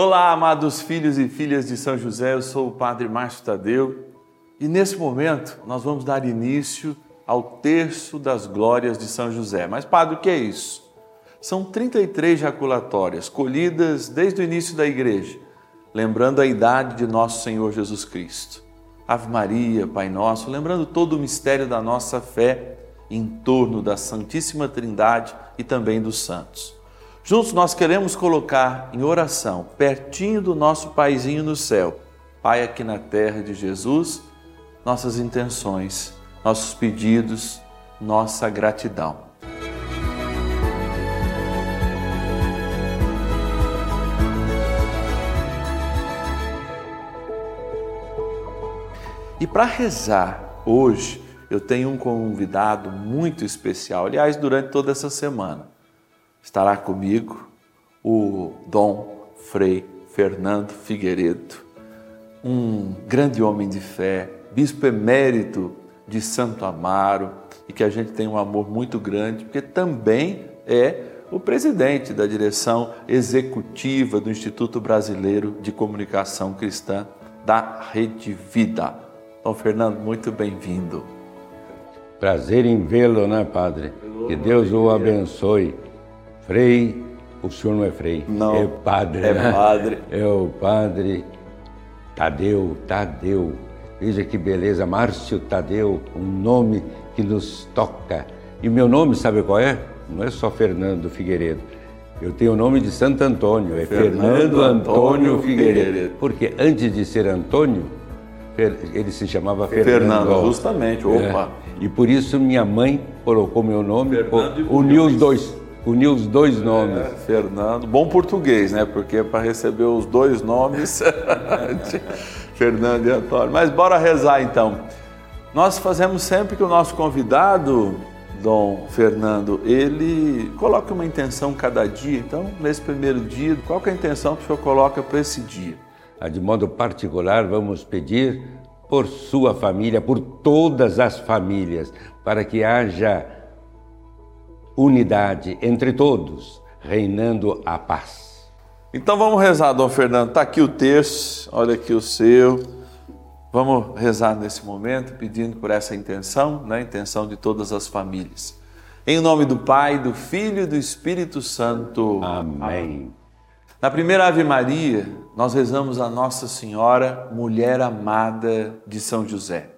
Olá, amados filhos e filhas de São José, eu sou o Padre Márcio Tadeu e nesse momento nós vamos dar início ao terço das glórias de São José. Mas, Padre, o que é isso? São 33 jaculatórias colhidas desde o início da igreja, lembrando a idade de nosso Senhor Jesus Cristo. Ave Maria, Pai Nosso, lembrando todo o mistério da nossa fé em torno da Santíssima Trindade e também dos santos. Juntos nós queremos colocar em oração, pertinho do nosso Paizinho no céu, Pai aqui na terra de Jesus, nossas intenções, nossos pedidos, nossa gratidão. E para rezar hoje, eu tenho um convidado muito especial, aliás, durante toda essa semana estará comigo o Dom Frei Fernando Figueiredo, um grande homem de fé, bispo emérito de Santo Amaro e que a gente tem um amor muito grande, porque também é o presidente da direção executiva do Instituto Brasileiro de Comunicação Cristã da Rede Vida. Dom Fernando, muito bem-vindo. Prazer em vê-lo, né, Padre? Que Deus o abençoe. Frei, o senhor não é frei, não, é padre. É né? padre. É o padre Tadeu, Tadeu. Veja que beleza, Márcio Tadeu, um nome que nos toca. E meu nome, sabe qual é? Não é só Fernando Figueiredo. Eu tenho o nome de Santo Antônio, é Fernando, Fernando Antônio, Antônio Figueiredo. Figueiredo. Porque antes de ser Antônio, ele se chamava Fernando. Fernando, justamente, opa. É. E por isso minha mãe colocou meu nome, uniu os dois uniu os dois nomes. É, Fernando, bom português, né? Porque é para receber os dois nomes, Fernando e Antônio. Mas bora rezar então. Nós fazemos sempre que o nosso convidado, Dom Fernando, ele coloca uma intenção cada dia. Então, nesse primeiro dia, qual é a intenção que o senhor coloca para esse dia? Ah, de modo particular, vamos pedir por sua família, por todas as famílias, para que haja unidade entre todos, reinando a paz. Então vamos rezar, Dom Fernando. Está aqui o texto, olha aqui o seu. Vamos rezar nesse momento, pedindo por essa intenção, né? intenção de todas as famílias. Em nome do Pai, do Filho e do Espírito Santo. Amém. Na primeira Ave Maria, nós rezamos a Nossa Senhora, mulher amada de São José.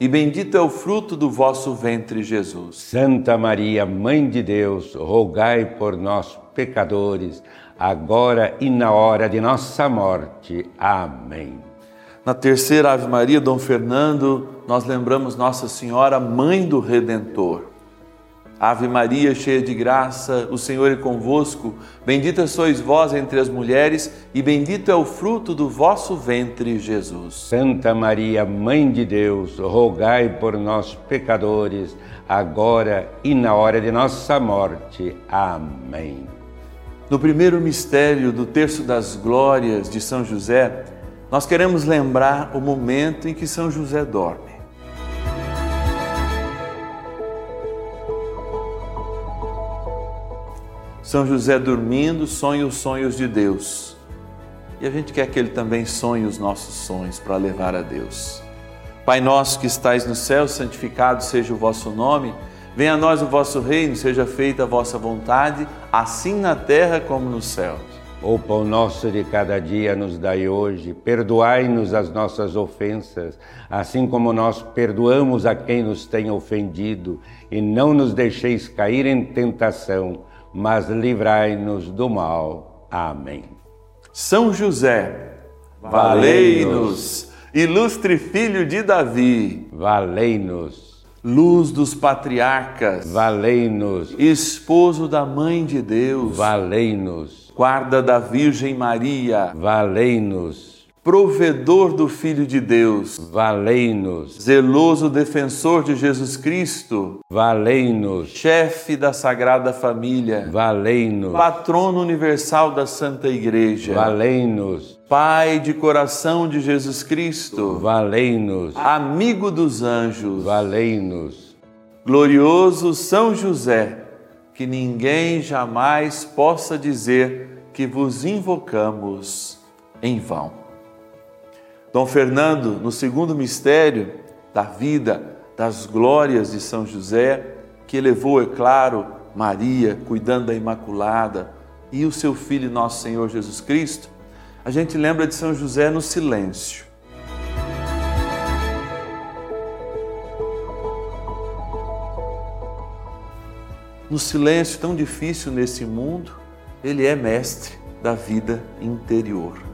e bendito é o fruto do vosso ventre, Jesus. Santa Maria, Mãe de Deus, rogai por nós, pecadores, agora e na hora de nossa morte. Amém. Na terceira Ave Maria, Dom Fernando, nós lembramos Nossa Senhora, Mãe do Redentor. Ave Maria, cheia de graça, o Senhor é convosco. Bendita sois vós entre as mulheres, e bendito é o fruto do vosso ventre, Jesus. Santa Maria, Mãe de Deus, rogai por nós, pecadores, agora e na hora de nossa morte. Amém. No primeiro mistério do Terço das Glórias de São José, nós queremos lembrar o momento em que São José dorme. São José dormindo sonha os sonhos de Deus. E a gente quer que ele também sonhe os nossos sonhos para levar a Deus. Pai nosso que estais no céu, santificado seja o vosso nome. Venha a nós o vosso reino, seja feita a vossa vontade, assim na terra como no céu. O pão nosso de cada dia nos dai hoje. Perdoai-nos as nossas ofensas, assim como nós perdoamos a quem nos tem ofendido, e não nos deixeis cair em tentação mas livrai-nos do mal. Amém. São José, valei-nos. Ilustre filho de Davi, valei-nos. Luz dos patriarcas, valei-nos. Esposo da Mãe de Deus, valei-nos. Guarda da Virgem Maria, valei-nos. Provedor do Filho de Deus, valei-nos, zeloso defensor de Jesus Cristo, valei-nos, chefe da Sagrada Família, valei-nos, patrono universal da Santa Igreja, valei-nos, Pai de coração de Jesus Cristo, valei-nos, amigo dos anjos, valei-nos, glorioso São José, que ninguém jamais possa dizer que vos invocamos em vão. Dom Fernando, no segundo mistério da vida, das glórias de São José, que elevou, é claro, Maria, cuidando da Imaculada, e o seu filho, nosso Senhor Jesus Cristo, a gente lembra de São José no silêncio. No silêncio tão difícil nesse mundo, ele é mestre da vida interior.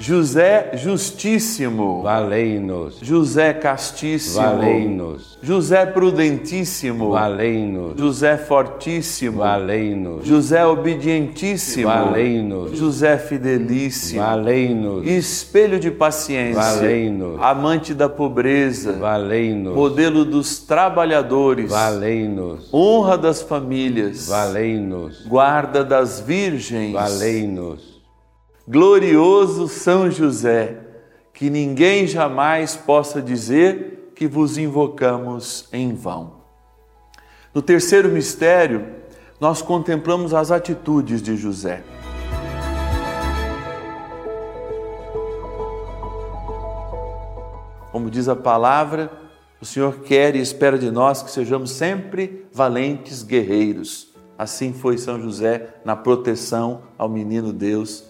José Justíssimo. Valei-nos. José Castíssimo. Valei-nos. José Prudentíssimo. Valei-nos. José Fortíssimo. Valei-nos. José Obedientíssimo. Valei-nos. José Fidelíssimo. Valei-nos. Espelho de paciência. Valei-nos. Amante da pobreza. Valei-nos. Modelo dos trabalhadores. Valei-nos. Honra das famílias. Valei-nos. Guarda das virgens. Valei-nos glorioso São José, que ninguém jamais possa dizer que vos invocamos em vão. No terceiro mistério, nós contemplamos as atitudes de José. Como diz a palavra, o Senhor quer e espera de nós que sejamos sempre valentes guerreiros Assim foi São José na proteção ao menino Deus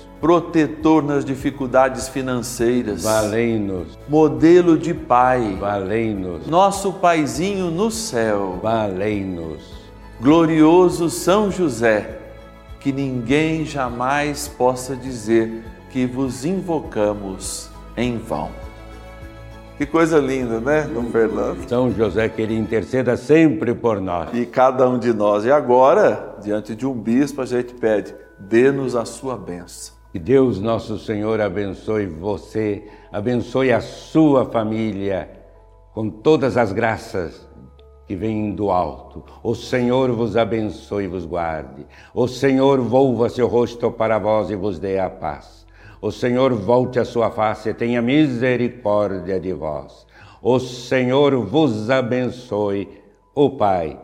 protetor nas dificuldades financeiras. Valei-nos. Modelo de pai. Valei-nos. Nosso paizinho no céu. Valei-nos. Glorioso São José, que ninguém jamais possa dizer que vos invocamos em vão. Que coisa linda, né, Dom Fernando? São José, que ele interceda sempre por nós. E cada um de nós. E agora, diante de um bispo, a gente pede: dê-nos a sua bênção. Que Deus nosso Senhor abençoe você, abençoe a sua família com todas as graças que vêm do alto. O Senhor vos abençoe e vos guarde. O Senhor volva seu rosto para vós e vos dê a paz. O Senhor volte a sua face e tenha misericórdia de vós. O Senhor vos abençoe, o Pai,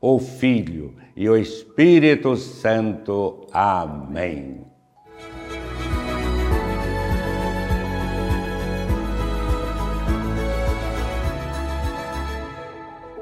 o Filho e o Espírito Santo. Amém.